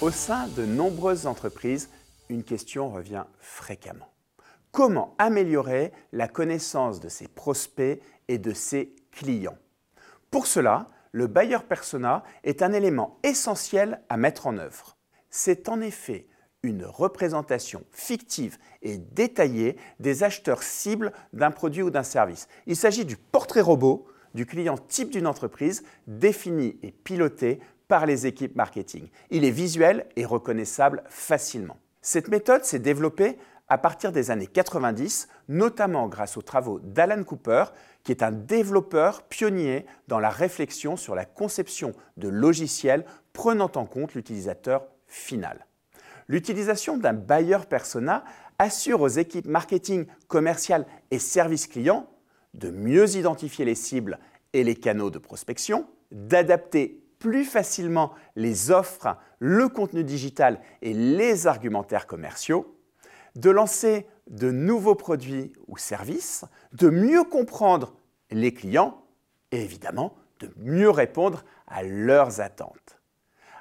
Au sein de nombreuses entreprises, une question revient fréquemment. Comment améliorer la connaissance de ses prospects et de ses clients? Pour cela, le buyer persona est un élément essentiel à mettre en œuvre. C'est en effet une représentation fictive et détaillée des acheteurs cibles d'un produit ou d'un service. Il s'agit du portrait robot du client type d'une entreprise défini et piloté par les équipes marketing. Il est visuel et reconnaissable facilement. Cette méthode s'est développée à partir des années 90, notamment grâce aux travaux d'Alan Cooper, qui est un développeur pionnier dans la réflexion sur la conception de logiciels prenant en compte l'utilisateur final. L'utilisation d'un buyer persona assure aux équipes marketing, commerciales et services clients de mieux identifier les cibles et les canaux de prospection, d'adapter plus facilement les offres, le contenu digital et les argumentaires commerciaux, de lancer de nouveaux produits ou services, de mieux comprendre les clients et évidemment de mieux répondre à leurs attentes.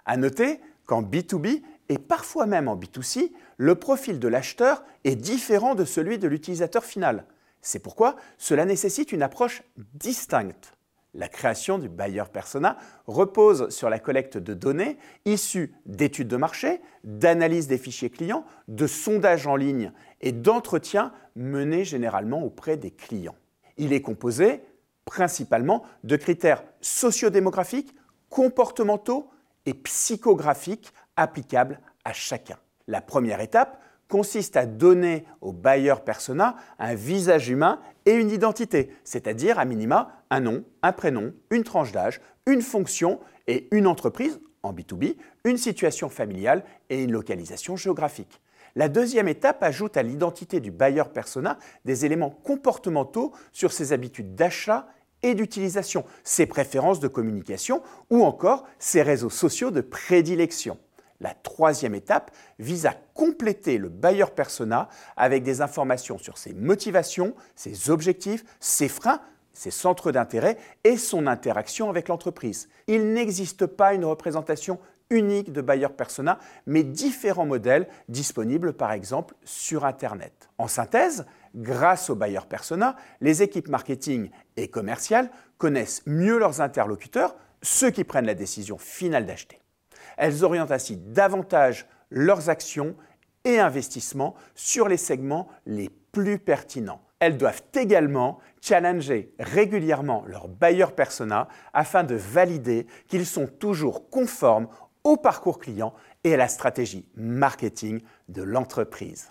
À noter qu'en B2B et parfois même en B2C, le profil de l'acheteur est différent de celui de l'utilisateur final. C'est pourquoi cela nécessite une approche distincte. La création du buyer persona repose sur la collecte de données issues d'études de marché, d'analyse des fichiers clients, de sondages en ligne et d'entretiens menés généralement auprès des clients. Il est composé principalement de critères sociodémographiques, comportementaux et psychographiques applicables à chacun. La première étape consiste à donner au buyer persona un visage humain et une identité, c'est-à-dire à minima un nom, un prénom, une tranche d'âge, une fonction et une entreprise en B2B, une situation familiale et une localisation géographique. La deuxième étape ajoute à l'identité du buyer persona des éléments comportementaux sur ses habitudes d'achat et d'utilisation, ses préférences de communication ou encore ses réseaux sociaux de prédilection. La troisième étape vise à compléter le buyer persona avec des informations sur ses motivations, ses objectifs, ses freins, ses centres d'intérêt et son interaction avec l'entreprise. Il n'existe pas une représentation unique de buyer persona, mais différents modèles disponibles par exemple sur Internet. En synthèse, grâce au buyer persona, les équipes marketing et commerciales connaissent mieux leurs interlocuteurs, ceux qui prennent la décision finale d'acheter. Elles orientent ainsi davantage leurs actions et investissements sur les segments les plus pertinents. Elles doivent également challenger régulièrement leur buyer persona afin de valider qu'ils sont toujours conformes au parcours client et à la stratégie marketing de l'entreprise.